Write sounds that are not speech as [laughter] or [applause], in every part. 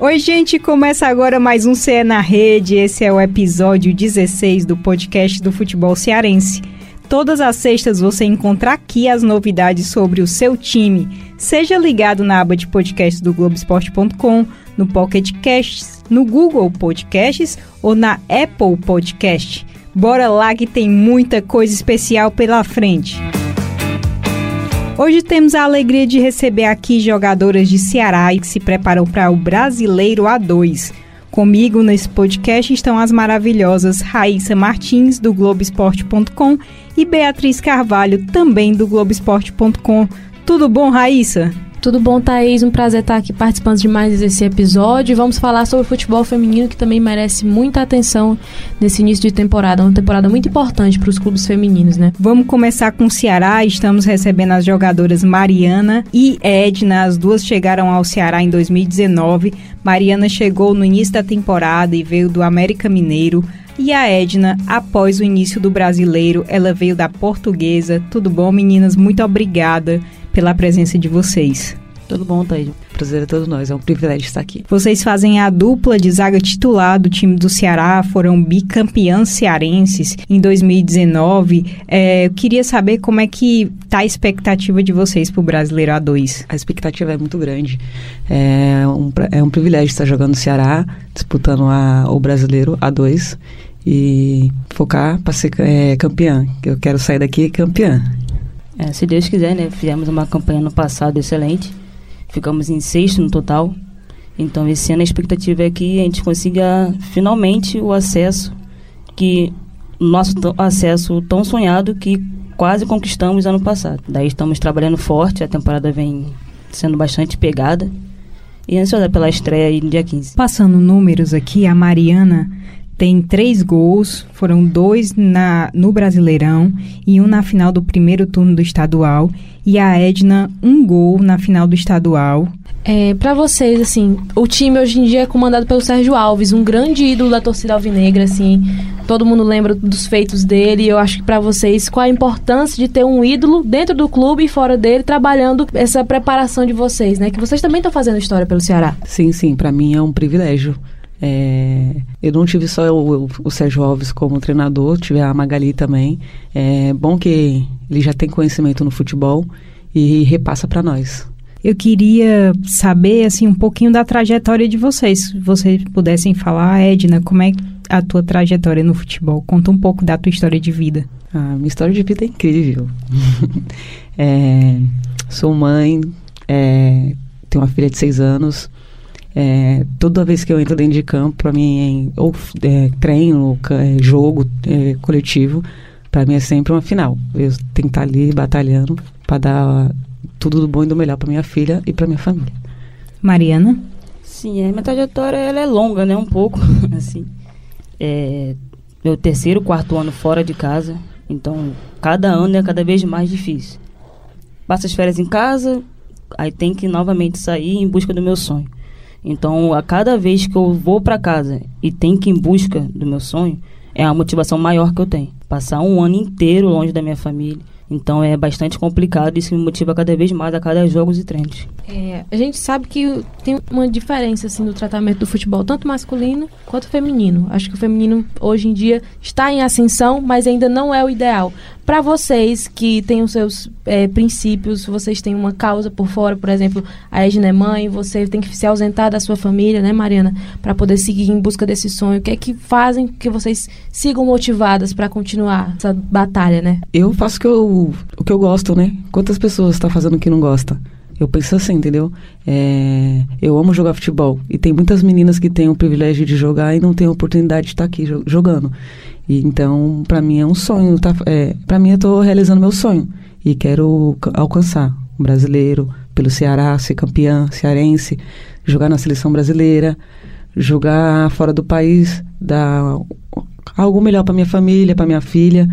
Oi, gente, começa agora mais um CE na Rede. Esse é o episódio 16 do podcast do futebol cearense. Todas as sextas você encontra aqui as novidades sobre o seu time. Seja ligado na aba de podcast do Globoesporte.com, no Pocket Casts, no Google Podcasts ou na Apple Podcast. Bora lá que tem muita coisa especial pela frente. Hoje temos a alegria de receber aqui jogadoras de Ceará que se preparam para o Brasileiro A2. Comigo nesse podcast estão as maravilhosas Raíssa Martins, do Globoesporte.com, e Beatriz Carvalho, também do Globoesporte.com. Tudo bom, Raíssa? Tudo bom, Thaís? Um prazer estar aqui participando de mais esse episódio. Vamos falar sobre futebol feminino, que também merece muita atenção nesse início de temporada. Uma temporada muito importante para os clubes femininos, né? Vamos começar com o Ceará. Estamos recebendo as jogadoras Mariana e Edna. As duas chegaram ao Ceará em 2019. Mariana chegou no início da temporada e veio do América Mineiro. E a Edna, após o início do brasileiro, ela veio da portuguesa. Tudo bom, meninas? Muito obrigada pela presença de vocês. Tudo bom, Thaís? Prazer é todo nós, é um privilégio estar aqui. Vocês fazem a dupla de zaga titular do time do Ceará, foram bicampeãs cearenses em 2019. É, eu queria saber como é que tá a expectativa de vocês para o Brasileiro A2. A expectativa é muito grande. É um, é um privilégio estar jogando no Ceará, disputando a, o Brasileiro A2 e focar para ser é, campeã. Eu quero sair daqui campeã. É, se Deus quiser, né? Fizemos uma campanha no passado excelente. Ficamos em sexto no total. Então, esse ano a expectativa é que a gente consiga finalmente o acesso, que nosso acesso tão sonhado que quase conquistamos ano passado. Daí estamos trabalhando forte, a temporada vem sendo bastante pegada. E ansiosa pela estreia aí no dia 15. Passando números aqui, a Mariana tem três gols, foram dois na, no Brasileirão e um na final do primeiro turno do estadual. E a Edna, um gol na final do estadual. É, para vocês, assim, o time hoje em dia é comandado pelo Sérgio Alves, um grande ídolo da torcida alvinegra, assim. Todo mundo lembra dos feitos dele. Eu acho que para vocês, qual a importância de ter um ídolo dentro do clube e fora dele, trabalhando essa preparação de vocês, né? Que vocês também estão fazendo história pelo Ceará. Sim, sim, para mim é um privilégio é, eu não tive só o, o, Sérgio Alves como treinador, tive a Magali também. É bom que ele já tem conhecimento no futebol e repassa para nós. Eu queria saber assim um pouquinho da trajetória de vocês. Se vocês pudessem falar, Edna, como é a tua trajetória no futebol? Conta um pouco da tua história de vida. A minha história de vida é incrível. [laughs] é, sou mãe, é, tenho uma filha de seis anos. É, toda vez que eu entro dentro de campo, para mim, é, ou é, treino, é, jogo é, coletivo, para mim é sempre uma final. Eu tenho que estar ali batalhando para dar tudo do bom e do melhor para minha filha e para minha família. Mariana? Sim, a minha trajetória ela é longa, né? Um pouco, [laughs] assim. É meu terceiro, quarto ano fora de casa, então cada ano é cada vez mais difícil. Passa as férias em casa, aí tem que novamente sair em busca do meu sonho. Então, a cada vez que eu vou para casa e tenho que ir em busca do meu sonho, é a motivação maior que eu tenho. Passar um ano inteiro longe da minha família. Então é bastante complicado e isso me motiva cada vez mais a cada jogos e treinos. É, a gente sabe que tem uma diferença assim do tratamento do futebol, tanto masculino quanto feminino. Acho que o feminino hoje em dia está em ascensão, mas ainda não é o ideal. Para vocês que têm os seus é, princípios, vocês têm uma causa por fora, por exemplo, a Edna é mãe, você tem que se ausentar da sua família, né, Mariana, para poder seguir em busca desse sonho. O que é que fazem que vocês sigam motivadas para continuar essa batalha, né? Eu faço o que eu, o que eu gosto, né? Quantas pessoas estão tá fazendo o que não gosta? Eu penso assim, entendeu? É, eu amo jogar futebol. E tem muitas meninas que têm o privilégio de jogar e não têm a oportunidade de estar aqui jogando. E, então, para mim é um sonho. Tá, é, para mim, eu estou realizando meu sonho. E quero alcançar um brasileiro pelo Ceará, ser campeã cearense, jogar na seleção brasileira, jogar fora do país, dar algo melhor para minha família, para minha filha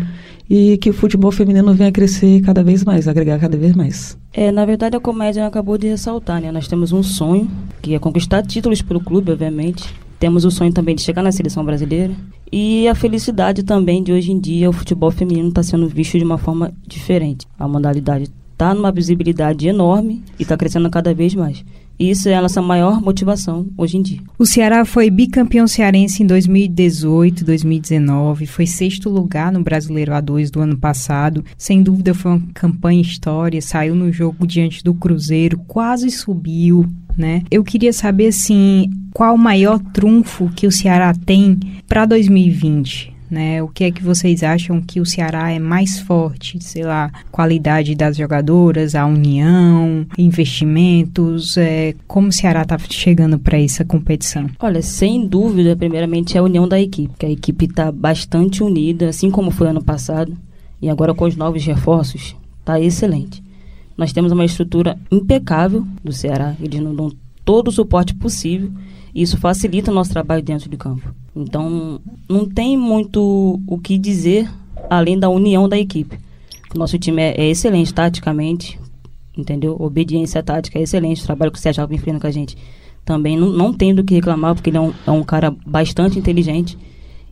e que o futebol feminino venha crescer cada vez mais, agregar cada vez mais. É, na verdade a comédia acabou de ressaltar, né? Nós temos um sonho, que é conquistar títulos pelo clube, obviamente. Temos o sonho também de chegar na seleção brasileira. E a felicidade também de hoje em dia o futebol feminino está sendo visto de uma forma diferente. A modalidade está numa visibilidade enorme e está crescendo cada vez mais. Isso é a nossa maior motivação hoje em dia. O Ceará foi bicampeão cearense em 2018, 2019, foi sexto lugar no Brasileiro A2 do ano passado. Sem dúvida foi uma campanha história, saiu no jogo diante do Cruzeiro, quase subiu, né? Eu queria saber assim, qual o maior trunfo que o Ceará tem para 2020? Né? O que é que vocês acham que o Ceará é mais forte? Sei lá, qualidade das jogadoras, a união, investimentos, é, como o Ceará está chegando para essa competição? Olha, sem dúvida, primeiramente é a união da equipe, que a equipe está bastante unida, assim como foi ano passado, e agora com os novos reforços, está excelente. Nós temos uma estrutura impecável do Ceará, eles nos dão todo o suporte possível isso facilita o nosso trabalho dentro de campo. Então, não tem muito o que dizer além da união da equipe. Nosso time é, é excelente taticamente, entendeu? Obediência tática é excelente. O trabalho que o Sérgio vem fazendo com a gente também não, não tem do que reclamar, porque ele é um, é um cara bastante inteligente.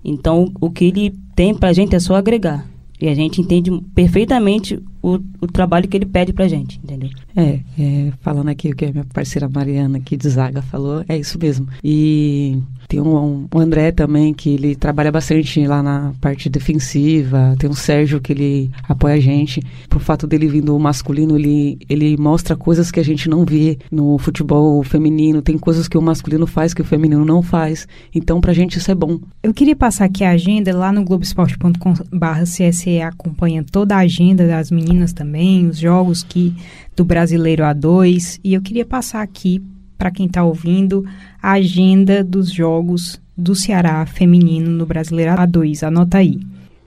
Então, o que ele tem pra gente é só agregar. E a gente entende perfeitamente o, o trabalho que ele pede pra gente, entendeu? É, é, falando aqui o que a minha parceira Mariana aqui de Zaga falou, é isso mesmo. E tem um, um, o André também, que ele trabalha bastante lá na parte defensiva. Tem o Sérgio, que ele apoia a gente. Por fato dele vindo masculino, ele, ele mostra coisas que a gente não vê no futebol feminino. Tem coisas que o masculino faz que o feminino não faz. Então, pra gente isso é bom. Eu queria passar aqui a agenda lá no globesport.com/cse acompanha toda a agenda das meninas também, os jogos que do Brasileiro A2, e eu queria passar aqui para quem está ouvindo a agenda dos jogos do Ceará feminino no Brasileiro A2. Anota aí.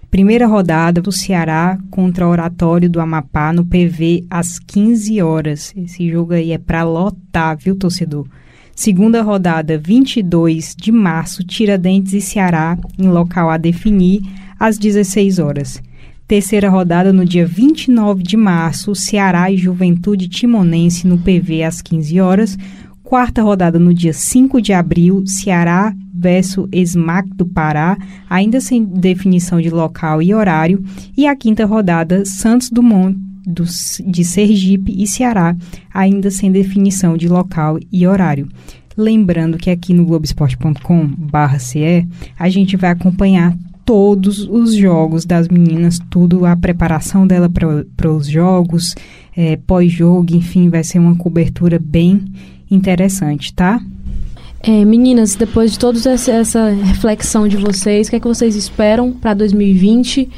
Primeira rodada do Ceará contra o Oratório do Amapá no PV às 15 horas. Esse jogo aí é para lotar, viu, torcedor? Segunda rodada, 22 de março, Tiradentes e Ceará, em local a definir, às 16 horas. Terceira rodada no dia 29 de março, Ceará e Juventude Timonense no PV às 15 horas. Quarta rodada no dia 5 de abril, Ceará versus SMAC do Pará, ainda sem definição de local e horário. E a quinta rodada, Santos Dumont do, de Sergipe e Ceará, ainda sem definição de local e horário. Lembrando que aqui no globesport.com/ce a gente vai acompanhar todos os jogos das meninas, tudo a preparação dela para os jogos, é, pós-jogo, enfim, vai ser uma cobertura bem interessante, tá? É, meninas, depois de toda essa, reflexão de vocês, o que é que vocês esperam para 2020?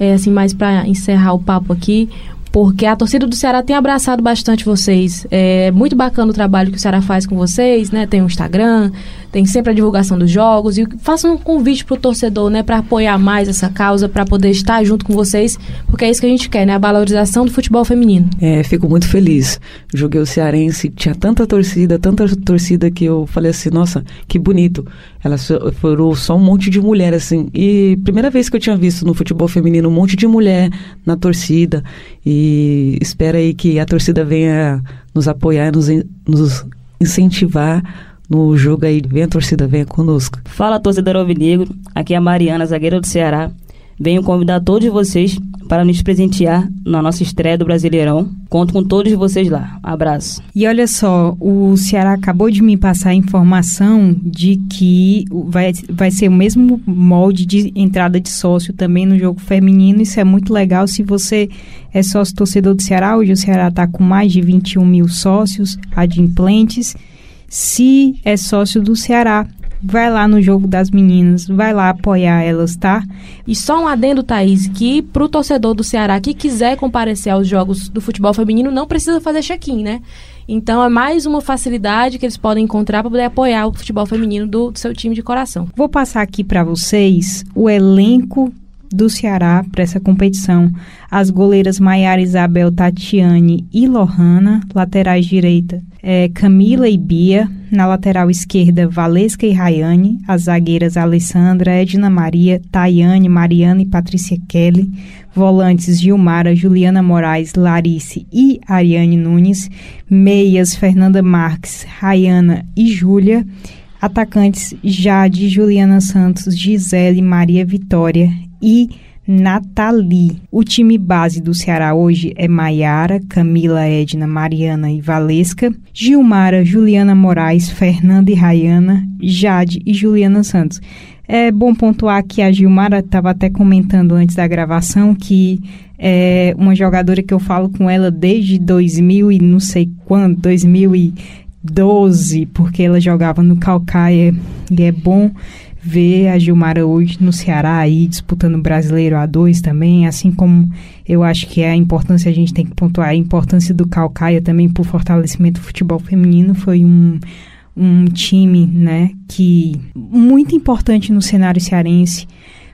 É, assim, mais para encerrar o papo aqui, porque a torcida do Ceará tem abraçado bastante vocês. É muito bacana o trabalho que o Ceará faz com vocês, né? Tem o Instagram, tem sempre a divulgação dos jogos e faça um convite pro torcedor, né, para apoiar mais essa causa, para poder estar junto com vocês, porque é isso que a gente quer, né, a valorização do futebol feminino. É, fico muito feliz. Joguei o Cearense, tinha tanta torcida, tanta torcida que eu falei assim, nossa, que bonito. Elas foram só um monte de mulher assim. E primeira vez que eu tinha visto no futebol feminino um monte de mulher na torcida e espera aí que a torcida venha nos apoiar, nos, nos incentivar no jogo aí. Vem a torcida, venha conosco. Fala, torcedor alvinegro. Aqui é a Mariana, zagueira do Ceará. Venho convidar todos vocês para nos presentear na nossa estreia do Brasileirão. Conto com todos vocês lá. Abraço. E olha só, o Ceará acabou de me passar a informação de que vai, vai ser o mesmo molde de entrada de sócio também no jogo feminino. Isso é muito legal se você é sócio torcedor do Ceará. Hoje o Ceará está com mais de 21 mil sócios adimplentes se é sócio do Ceará. Vai lá no jogo das meninas, vai lá apoiar elas, tá? E só um adendo, Thaís, que pro torcedor do Ceará que quiser comparecer aos jogos do futebol feminino, não precisa fazer check-in, né? Então é mais uma facilidade que eles podem encontrar para poder apoiar o futebol feminino do, do seu time de coração. Vou passar aqui para vocês o elenco do Ceará para essa competição. As goleiras Maiara Isabel Tatiane e Lohana, laterais direita é, Camila e Bia, na lateral esquerda Valesca e Rayane, as zagueiras Alessandra, Edna Maria, Tayane, Mariana e Patrícia Kelly, volantes Gilmara, Juliana Moraes, Larice e Ariane Nunes, meias Fernanda Marques, Rayana e Júlia, atacantes Jade, Juliana Santos, Gisele, Maria Vitória e Nathalie. O time base do Ceará hoje é Maiara, Camila, Edna, Mariana e Valesca, Gilmara, Juliana Moraes, Fernanda e Rayana, Jade e Juliana Santos. É bom pontuar que a Gilmara estava até comentando antes da gravação que é uma jogadora que eu falo com ela desde 2000 e não sei quando, 2012, porque ela jogava no Calcaia e é bom ver a Gilmara hoje no Ceará aí disputando o Brasileiro A2 também, assim como eu acho que é a importância, a gente tem que pontuar a importância do Calcaia também para o fortalecimento do futebol feminino, foi um, um time, né, que muito importante no cenário cearense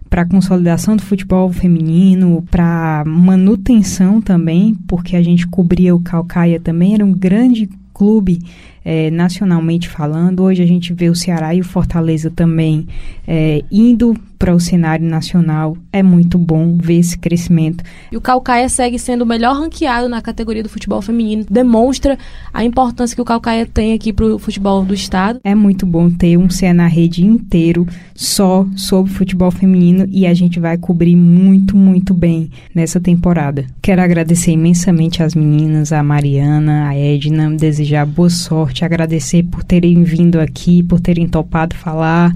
para a consolidação do futebol feminino, para manutenção também, porque a gente cobria o Calcaia também, era um grande clube é, nacionalmente falando. Hoje a gente vê o Ceará e o Fortaleza também é, indo para o cenário nacional. É muito bom ver esse crescimento. E o Calcaia segue sendo o melhor ranqueado na categoria do futebol feminino. Demonstra a importância que o Calcaia tem aqui para o futebol do estado. É muito bom ter um CE na rede inteiro só sobre futebol feminino e a gente vai cobrir muito, muito bem nessa temporada. Quero agradecer imensamente às meninas, a Mariana, a Edna, desejar boa sorte, agradecer por terem vindo aqui, por terem topado falar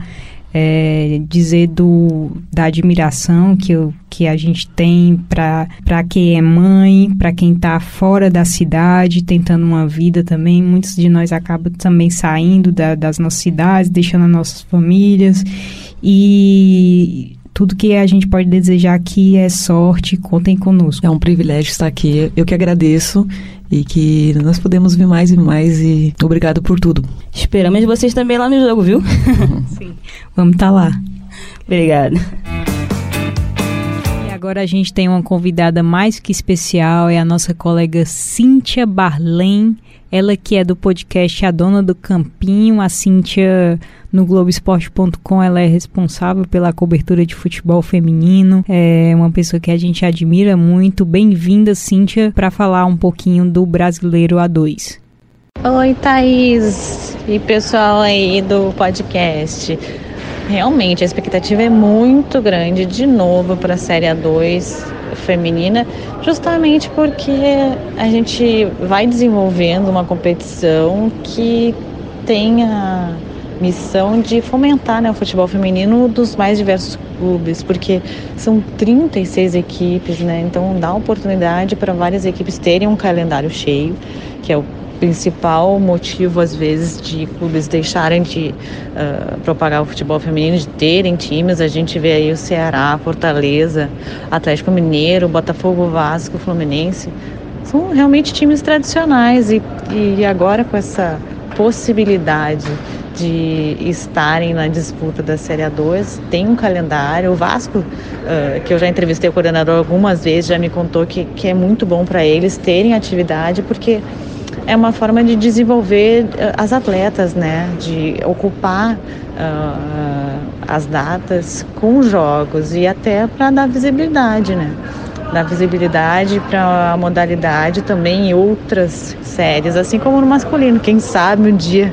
é, dizer do, da admiração que, eu, que a gente tem para quem é mãe, para quem está fora da cidade, tentando uma vida também. Muitos de nós acabam também saindo da, das nossas cidades, deixando as nossas famílias. E tudo que a gente pode desejar aqui é sorte, contem conosco. É um privilégio estar aqui. Eu que agradeço e que nós podemos vir mais e mais e obrigado por tudo. Esperamos vocês também lá no jogo, viu? [laughs] Sim. Vamos estar tá lá. Obrigada. E agora a gente tem uma convidada mais que especial, é a nossa colega Cíntia Barlem. Ela que é do podcast A Dona do Campinho, a Cíntia no Globoesporte.com ela é responsável pela cobertura de futebol feminino. É uma pessoa que a gente admira muito. Bem-vinda, Cíntia, para falar um pouquinho do Brasileiro A2. Oi, Thaís e pessoal aí do podcast. Realmente a expectativa é muito grande de novo para a Série A2 feminina, justamente porque a gente vai desenvolvendo uma competição que tenha missão de fomentar né, o futebol feminino dos mais diversos clubes, porque são 36 equipes, né? Então dá oportunidade para várias equipes terem um calendário cheio, que é o principal motivo às vezes de clubes deixarem de uh, propagar o futebol feminino, de terem times. A gente vê aí o Ceará, Fortaleza, Atlético Mineiro, Botafogo, Vasco, Fluminense. São realmente times tradicionais e, e agora com essa possibilidade de estarem na disputa da Série A2. Tem um calendário. O Vasco, uh, que eu já entrevistei o coordenador algumas vezes, já me contou que, que é muito bom para eles terem atividade, porque é uma forma de desenvolver uh, as atletas, né? De ocupar uh, as datas com jogos e até para dar visibilidade, né? Dar visibilidade para a modalidade também em outras séries, assim como no masculino. Quem sabe um dia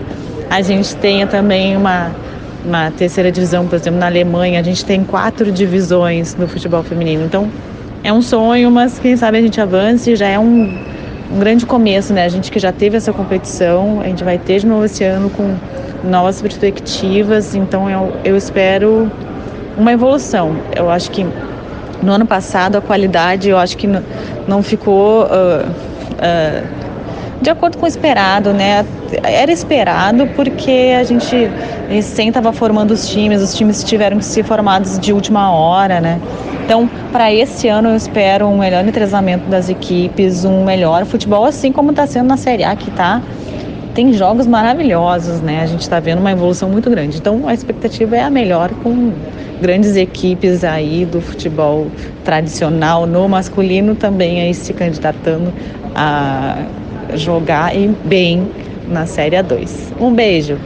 a gente tenha também uma, uma terceira divisão, por exemplo, na Alemanha, a gente tem quatro divisões no futebol feminino. Então, é um sonho, mas quem sabe a gente avance, já é um, um grande começo, né? A gente que já teve essa competição, a gente vai ter de novo esse ano com novas perspectivas, então eu, eu espero uma evolução. Eu acho que no ano passado a qualidade, eu acho que não ficou uh, uh, de acordo com o esperado, né? Era esperado porque a gente recém estava formando os times, os times tiveram que ser formados de última hora, né? Então, para esse ano eu espero um melhor entrosamento das equipes, um melhor futebol, assim como está sendo na Série A, que tá tem jogos maravilhosos, né? A gente está vendo uma evolução muito grande. Então, a expectativa é a melhor com grandes equipes aí do futebol tradicional no masculino também aí se candidatando a jogar bem na Série A2. Um beijo!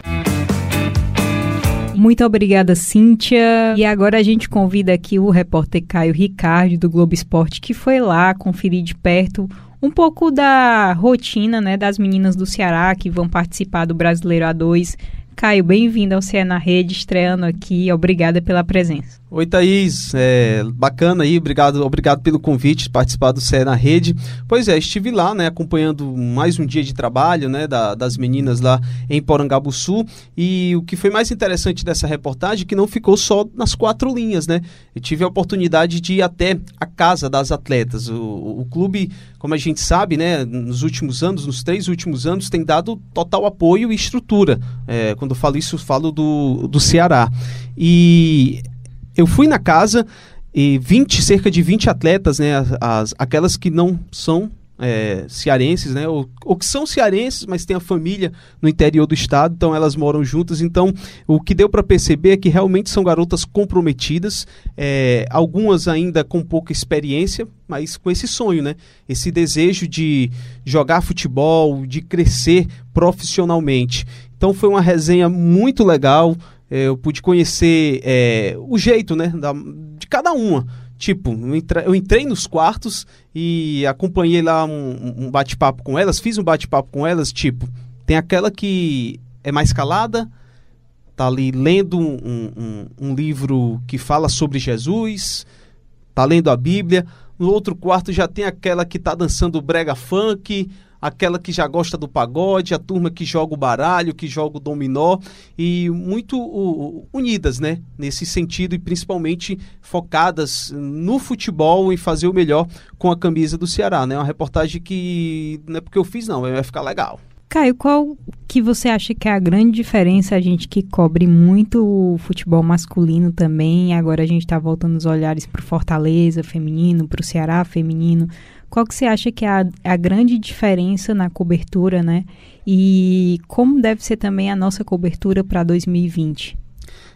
Muito obrigada, Cíntia. E agora a gente convida aqui o repórter Caio Ricardo, do Globo Esporte, que foi lá conferir de perto um pouco da rotina né, das meninas do Ceará que vão participar do Brasileiro A2. Caio, bem-vindo ao CE na Rede, estreando aqui. Obrigada pela presença. Oi, Thaís. É, bacana aí, obrigado, obrigado pelo convite, participar do CE na Rede. Pois é, estive lá, né, acompanhando mais um dia de trabalho, né, da, das meninas lá em Porangabuçu. E o que foi mais interessante dessa reportagem é que não ficou só nas quatro linhas, né? Eu tive a oportunidade de ir até a casa das atletas. O, o clube, como a gente sabe, né, nos últimos anos, nos três últimos anos, tem dado total apoio e estrutura. É, quando eu falo isso, eu falo do, do Ceará. E eu fui na casa e 20, cerca de 20 atletas, né, as, aquelas que não são é, cearenses, né, ou, ou, que são cearenses, mas têm a família no interior do estado, então elas moram juntas. Então, o que deu para perceber é que realmente são garotas comprometidas, é, algumas ainda com pouca experiência, mas com esse sonho, né, esse desejo de jogar futebol, de crescer profissionalmente. Então, foi uma resenha muito legal. É, eu pude conhecer é, o jeito, né, da, de cada uma. Tipo, eu entrei nos quartos e acompanhei lá um, um bate-papo com elas, fiz um bate-papo com elas, tipo, tem aquela que é mais calada, tá ali lendo um, um, um livro que fala sobre Jesus, tá lendo a Bíblia. No outro quarto já tem aquela que tá dançando brega funk, aquela que já gosta do pagode, a turma que joga o baralho, que joga o dominó e muito uh, unidas, né, nesse sentido e principalmente focadas no futebol e fazer o melhor com a camisa do Ceará, né? Uma reportagem que não é porque eu fiz não, vai ficar legal. Caio, qual que você acha que é a grande diferença, a gente que cobre muito o futebol masculino também, agora a gente está voltando os olhares para o Fortaleza feminino, para o Ceará feminino, qual que você acha que é a, a grande diferença na cobertura, né? E como deve ser também a nossa cobertura para 2020?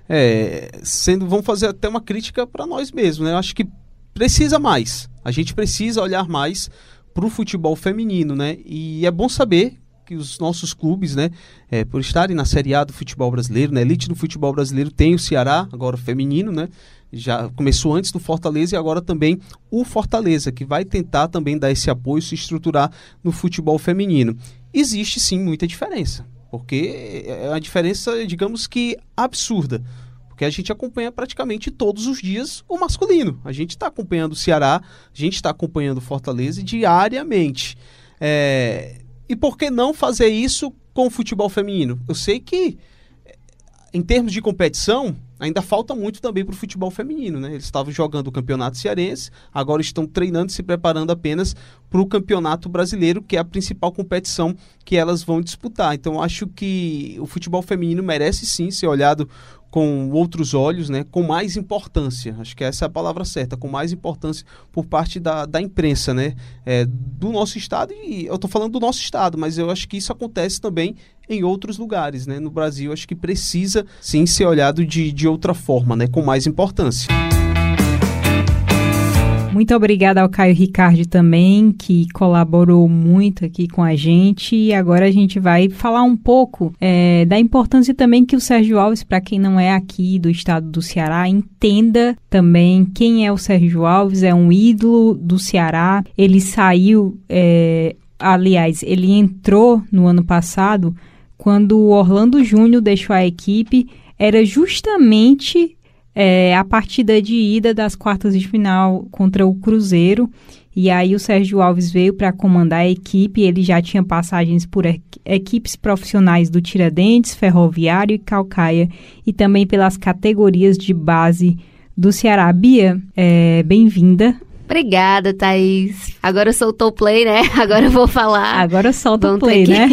É, sendo, vamos fazer até uma crítica para nós mesmos, né? Eu acho que precisa mais. A gente precisa olhar mais para o futebol feminino, né? E é bom saber que os nossos clubes, né, é, por estarem na Série A do futebol brasileiro, na elite do futebol brasileiro, tem o Ceará, agora feminino, né? Já começou antes do Fortaleza e agora também o Fortaleza, que vai tentar também dar esse apoio, se estruturar no futebol feminino. Existe sim muita diferença, porque é uma diferença, digamos que absurda. Porque a gente acompanha praticamente todos os dias o masculino. A gente está acompanhando o Ceará, a gente está acompanhando o Fortaleza diariamente. É... E por que não fazer isso com o futebol feminino? Eu sei que, em termos de competição, ainda falta muito também para o futebol feminino, né? Eles estavam jogando o campeonato cearense, agora estão treinando e se preparando apenas para o campeonato brasileiro, que é a principal competição que elas vão disputar. Então, acho que o futebol feminino merece sim ser olhado com outros olhos, né, com mais importância. Acho que essa é a palavra certa, com mais importância por parte da, da imprensa, né, é, do nosso estado. E eu estou falando do nosso estado, mas eu acho que isso acontece também em outros lugares, né. No Brasil, acho que precisa sim ser olhado de, de outra forma, né, com mais importância. Muito obrigada ao Caio Ricardo também, que colaborou muito aqui com a gente. E agora a gente vai falar um pouco é, da importância também que o Sérgio Alves, para quem não é aqui do estado do Ceará, entenda também quem é o Sérgio Alves. É um ídolo do Ceará. Ele saiu, é, aliás, ele entrou no ano passado quando o Orlando Júnior deixou a equipe. Era justamente é, a partida de ida das quartas de final contra o Cruzeiro. E aí o Sérgio Alves veio para comandar a equipe. Ele já tinha passagens por equipes profissionais do Tiradentes, Ferroviário e Calcaia, e também pelas categorias de base do Ceará. Bia, é, bem-vinda. Obrigada, Thaís. Agora soltou o play, né? [laughs] Agora eu vou falar. Agora solta o play, que... né?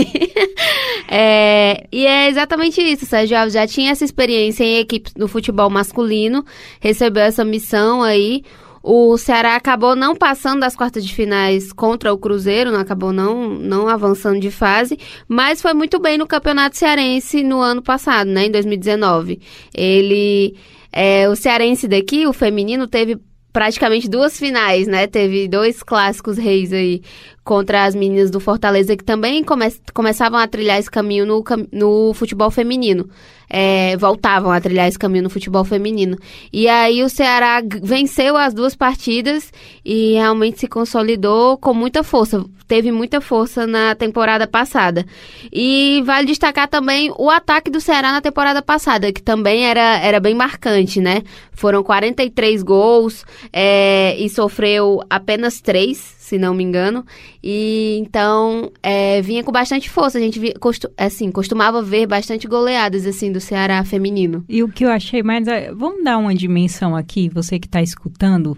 [laughs] é, e é exatamente isso. Sérgio Alves já tinha essa experiência em equipe no futebol masculino, recebeu essa missão aí. O Ceará acabou não passando das quartas de finais contra o Cruzeiro, não acabou não, não avançando de fase, mas foi muito bem no Campeonato Cearense no ano passado, né, em 2019. Ele, é, o cearense daqui, o feminino, teve praticamente duas finais, né? Teve dois clássicos reis aí contra as meninas do Fortaleza, que também come começavam a trilhar esse caminho no, no futebol feminino. É, voltavam a trilhar esse caminho no futebol feminino. E aí o Ceará venceu as duas partidas e realmente se consolidou com muita força. Teve muita força na temporada passada. E vale destacar também o ataque do Ceará na temporada passada, que também era, era bem marcante, né? Foram 43 gols é, e sofreu apenas 3 se não me engano. E então é, vinha com bastante força. A gente via, costu, assim, costumava ver bastante goleadas assim do Ceará feminino. E o que eu achei mais. É, vamos dar uma dimensão aqui, você que está escutando.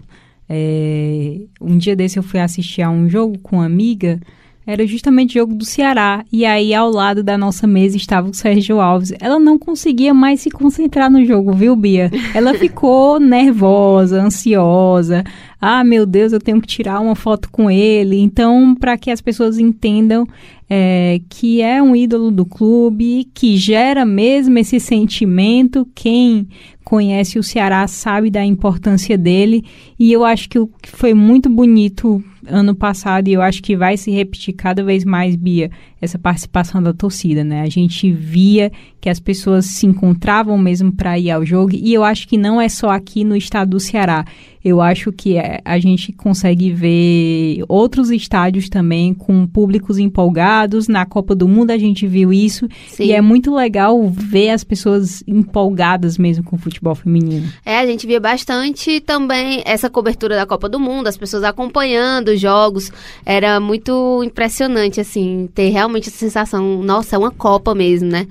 É, um dia desse eu fui assistir a um jogo com uma amiga era justamente jogo do Ceará. E aí, ao lado da nossa mesa estava o Sérgio Alves. Ela não conseguia mais se concentrar no jogo, viu, Bia? Ela ficou [laughs] nervosa, ansiosa. Ah, meu Deus, eu tenho que tirar uma foto com ele. Então, para que as pessoas entendam é, que é um ídolo do clube, que gera mesmo esse sentimento. Quem conhece o Ceará sabe da importância dele. E eu acho que foi muito bonito ano passado e eu acho que vai se repetir cada vez mais, Bia, essa participação da torcida, né? A gente via que as pessoas se encontravam mesmo para ir ao jogo e eu acho que não é só aqui no estado do Ceará. Eu acho que é, a gente consegue ver outros estádios também com públicos empolgados. Na Copa do Mundo a gente viu isso Sim. e é muito legal ver as pessoas empolgadas mesmo com o futebol feminino. É, a gente via bastante também essa cobertura da Copa do Mundo, as pessoas acompanhando os jogos. Era muito impressionante, assim, ter realmente essa sensação, nossa, é uma Copa mesmo, né?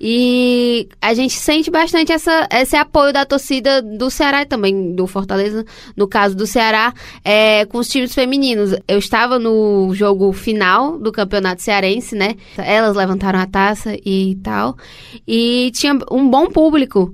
E a gente sente bastante essa, esse apoio da torcida do Ceará e também do Fortaleza, no caso do Ceará, é, com os times femininos. Eu estava no jogo final do campeonato cearense, né? Elas levantaram a taça e tal. E tinha um bom público.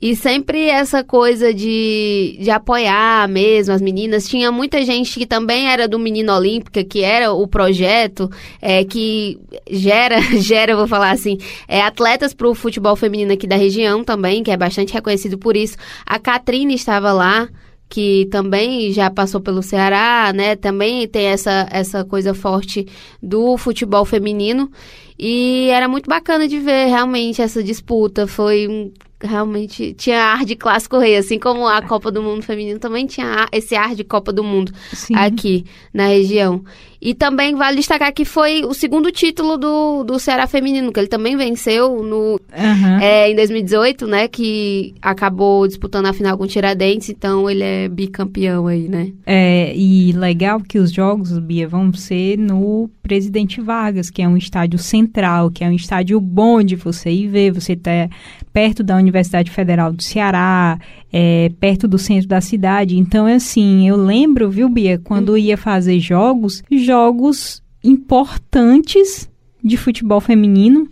E sempre essa coisa de, de apoiar mesmo as meninas. Tinha muita gente que também era do Menino Olímpica, que era o projeto é, que gera, [laughs] gera, vou falar assim, é, atletas para o futebol feminino aqui da região também, que é bastante reconhecido por isso. A Catrine estava lá que também já passou pelo Ceará, né? Também tem essa, essa coisa forte do futebol feminino. E era muito bacana de ver realmente essa disputa. Foi realmente tinha ar de clássico rei, assim como a Copa do Mundo feminino também tinha esse ar de Copa do Mundo Sim. aqui na região. E também vale destacar que foi o segundo título do, do Ceará feminino, que ele também venceu no, uhum. é, em 2018, né? Que acabou disputando a final com o Tiradentes, então ele é bicampeão aí, né? É, e legal que os jogos, Bia, vão ser no Presidente Vargas, que é um estádio central, que é um estádio bom de você ir ver, você tá perto da Universidade Federal do Ceará, é, perto do centro da cidade. Então, é assim, eu lembro, viu, Bia, quando ia fazer jogos, jogos importantes de futebol feminino,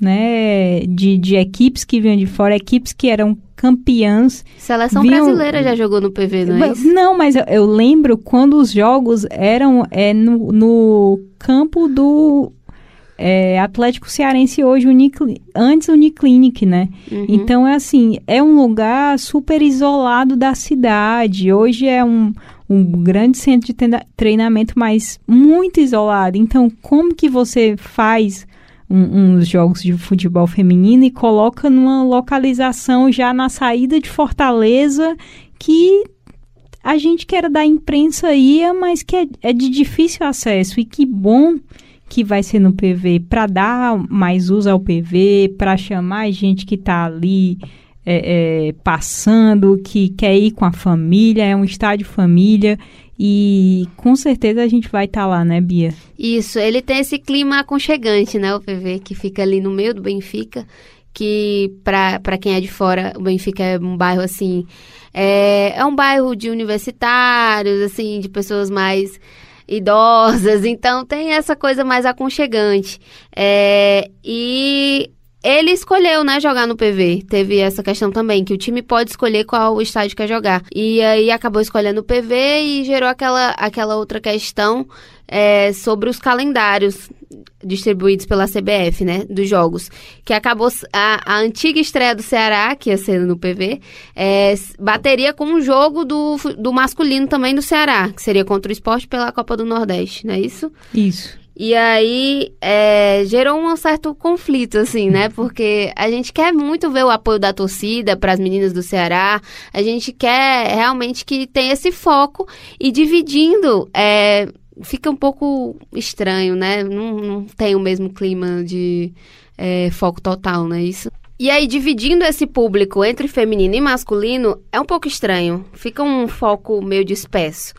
né? De, de equipes que vinham de fora, equipes que eram campeãs. Seleção vinham... brasileira já jogou no PV, não é isso? Não, mas eu, eu lembro quando os jogos eram é, no, no campo do é, Atlético Cearense hoje, Uniclinic, antes Uniclinic, né? Uhum. Então, é assim, é um lugar super isolado da cidade. Hoje é um, um grande centro de treinamento, mas muito isolado. Então, como que você faz um, uns jogos de futebol feminino e coloca numa localização já na saída de Fortaleza que a gente que era da imprensa ia, mas que é, é de difícil acesso. E que bom que vai ser no PV para dar mais uso ao PV, para chamar gente que está ali é, é, passando, que quer ir com a família, é um estádio família. E com certeza a gente vai estar tá lá, né, Bia? Isso, ele tem esse clima aconchegante, né, o PV, que fica ali no meio do Benfica, que para quem é de fora, o Benfica é um bairro assim, é, é um bairro de universitários, assim, de pessoas mais idosas, então tem essa coisa mais aconchegante. É, e ele escolheu, né, jogar no PV. Teve essa questão também, que o time pode escolher qual estádio quer jogar. E aí acabou escolhendo o PV e gerou aquela, aquela outra questão é, sobre os calendários. distribuídos pela CBF, né, dos jogos, que acabou a, a antiga estreia do Ceará, que ia ser no PV, é, bateria com um jogo do, do masculino também do Ceará, que seria contra o esporte pela Copa do Nordeste, não é isso? Isso. E aí é, gerou um certo conflito, assim, né? Porque a gente quer muito ver o apoio da torcida para as meninas do Ceará. A gente quer realmente que tenha esse foco e dividindo. É, fica um pouco estranho, né? Não, não tem o mesmo clima de é, foco total, não é isso? E aí, dividindo esse público entre feminino e masculino é um pouco estranho. Fica um foco meio disperso.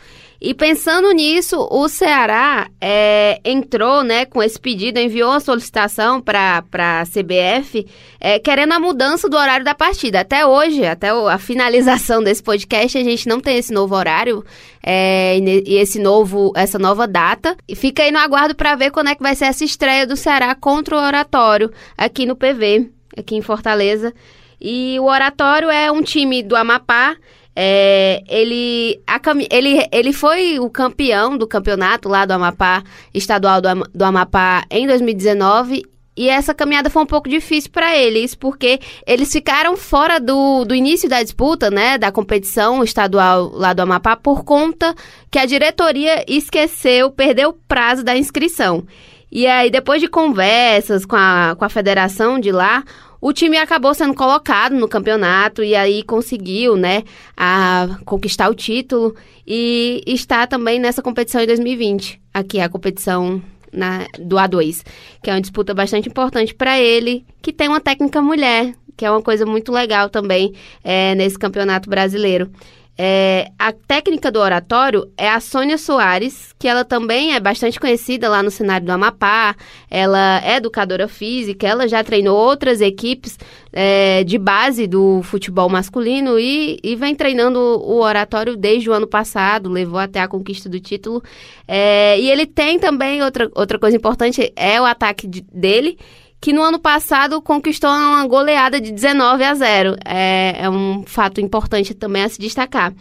E pensando nisso, o Ceará é, entrou né, com esse pedido, enviou uma solicitação para a CBF, é, querendo a mudança do horário da partida. Até hoje, até a finalização desse podcast, a gente não tem esse novo horário é, e esse novo, essa nova data. E fica aí no aguardo para ver quando é que vai ser essa estreia do Ceará contra o Oratório aqui no PV, aqui em Fortaleza. E o Oratório é um time do Amapá é, ele, a, ele, ele foi o campeão do campeonato lá do Amapá, estadual do, do Amapá, em 2019 e essa caminhada foi um pouco difícil para eles, porque eles ficaram fora do, do início da disputa, né, da competição estadual lá do Amapá, por conta que a diretoria esqueceu, perdeu o prazo da inscrição. E aí, depois de conversas com a, com a federação de lá, o time acabou sendo colocado no campeonato e aí conseguiu, né, a conquistar o título e está também nessa competição em 2020. Aqui é a competição na, do A2, que é uma disputa bastante importante para ele, que tem uma técnica mulher, que é uma coisa muito legal também é, nesse campeonato brasileiro. É, a técnica do oratório é a Sônia Soares, que ela também é bastante conhecida lá no cenário do Amapá. Ela é educadora física, ela já treinou outras equipes é, de base do futebol masculino e, e, vem treinando o oratório desde o ano passado, levou até a conquista do título. É, e ele tem também outra, outra coisa importante, é o ataque de, dele que no ano passado conquistou uma goleada de 19 a 0. É, é um fato importante também a se destacar.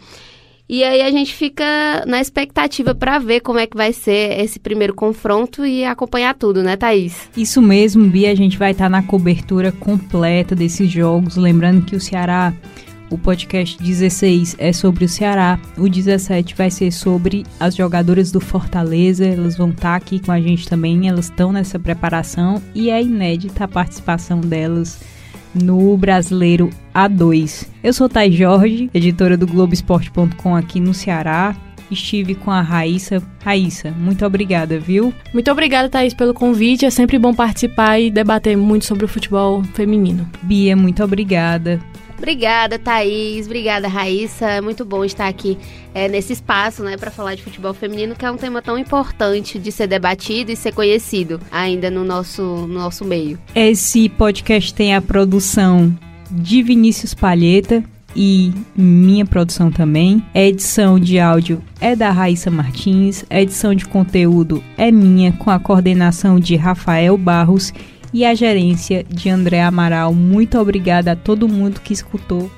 E aí a gente fica na expectativa para ver como é que vai ser esse primeiro confronto e acompanhar tudo, né, Thaís? Isso mesmo, Bia. A gente vai estar tá na cobertura completa desses jogos. Lembrando que o Ceará o podcast 16 é sobre o Ceará. O 17 vai ser sobre as jogadoras do Fortaleza. Elas vão estar tá aqui com a gente também. Elas estão nessa preparação e é inédita a participação delas no Brasileiro A2. Eu sou Thay Jorge, editora do Globoesporte.com aqui no Ceará. Estive com a Raíssa. Raíssa, muito obrigada, viu? Muito obrigada, Thaís, pelo convite. É sempre bom participar e debater muito sobre o futebol feminino. Bia, muito obrigada. Obrigada, Thaís. Obrigada, Raíssa. É muito bom estar aqui é, nesse espaço, né, para falar de futebol feminino, que é um tema tão importante de ser debatido e ser conhecido ainda no nosso, no nosso meio. Esse podcast tem a produção de Vinícius Palheta e minha produção também. A edição de áudio é da Raíssa Martins, a edição de conteúdo é minha, com a coordenação de Rafael Barros e a gerência de André Amaral. Muito obrigada a todo mundo que escutou